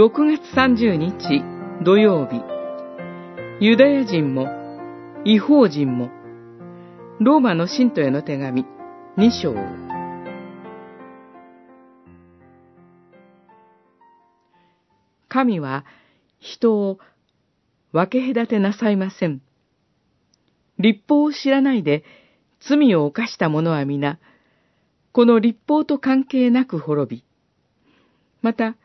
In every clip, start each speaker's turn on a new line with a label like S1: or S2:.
S1: 6月30日土曜日、ユダヤ人も違法人もローマの信徒への手紙2章神は人を分け隔てなさいません。立法を知らないで罪を犯した者は皆、この立法と関係なく滅び、また、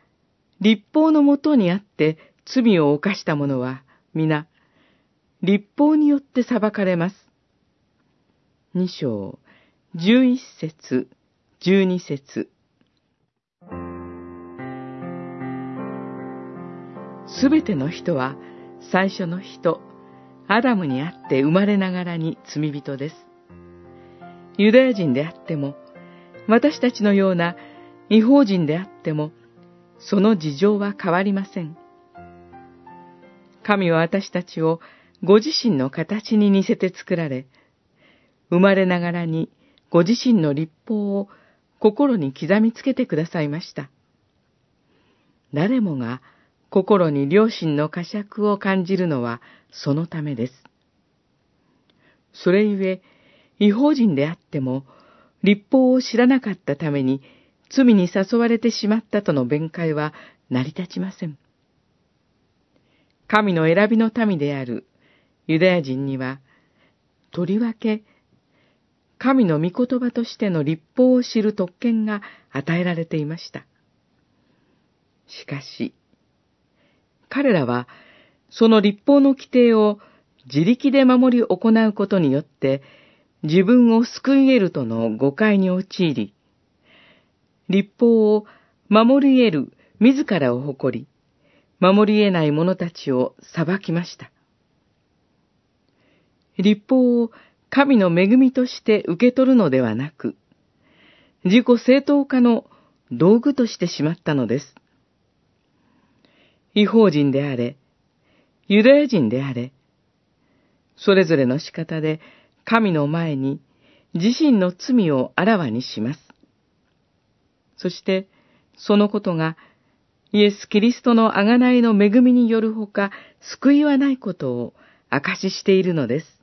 S1: 立法のもとにあって罪を犯した者は皆、立法によって裁かれます。二章、十一節、十二節。すべての人は最初の人、アダムにあって生まれながらに罪人です。ユダヤ人であっても、私たちのような違法人であっても、その事情は変わりません。神は私たちをご自身の形に似せて作られ、生まれながらにご自身の立法を心に刻みつけてくださいました。誰もが心に良心の呵責を感じるのはそのためです。それゆえ、違法人であっても、立法を知らなかったために罪に誘われてしまったとの弁解は成り立ちません。神の選びの民であるユダヤ人には、とりわけ、神の御言葉としての立法を知る特権が与えられていました。しかし、彼らは、その立法の規定を自力で守り行うことによって、自分を救い得るとの誤解に陥り、立法を守り得る自らを誇り、守り得ない者たちを裁きました。立法を神の恵みとして受け取るのではなく、自己正当化の道具としてしまったのです。違法人であれ、ユダヤ人であれ、それぞれの仕方で神の前に自身の罪をあらわにします。そして、そのことが、イエス・キリストの贖いの恵みによるほか、救いはないことを証ししているのです。